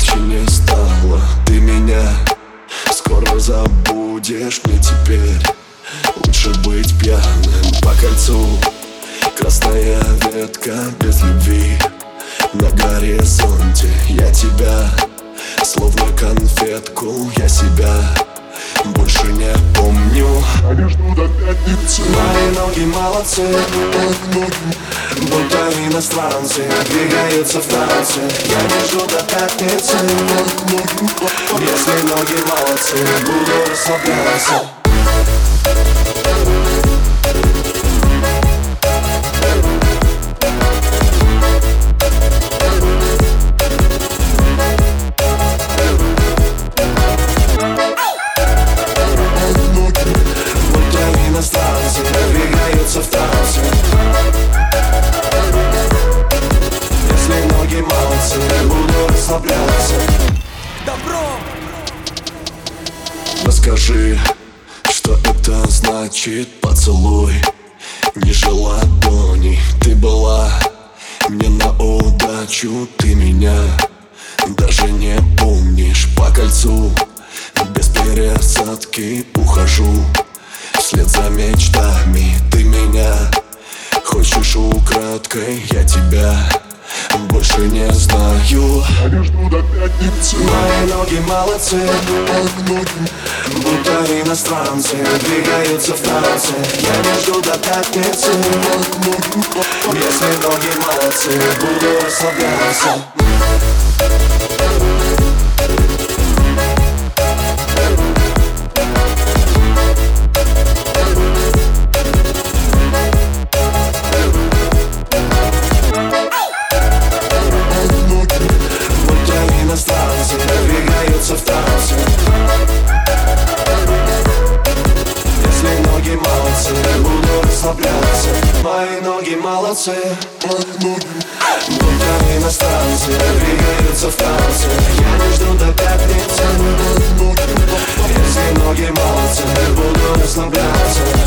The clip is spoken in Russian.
Легче не стало. Ты меня скоро забудешь Мне теперь лучше быть пьяным по кольцу. Красная ветка без любви На горизонте я тебя Словно конфетку я себя больше не помню. Надежду до пятницы. Мои ноги молодцы. Будто иностранцы Двигаются в танце Я не жду до пятницы Если ноги молодцы Буду расслабляться Добро! Расскажи, что это значит поцелуй? Ниже ладони ты была. Мне на удачу ты меня Даже не помнишь. По кольцу Без пересадки ухожу. Вслед за мечтами ты меня Хочешь украдкой я тебя Больше не знаю. Надежду до пятницы. Мои ноги молодцы. Будто иностранцы Двигаются в танце. Я не жду до пятницы. Если ноги молодцы Буду расслабляться иностранцы Двигаются в танце Если ноги молодцы Буду расслабляться. Мои ноги молодцы. Будто иностранцы Двигаются в танце Я не жду до пятницы. Если ноги молодцы Буду расслабляться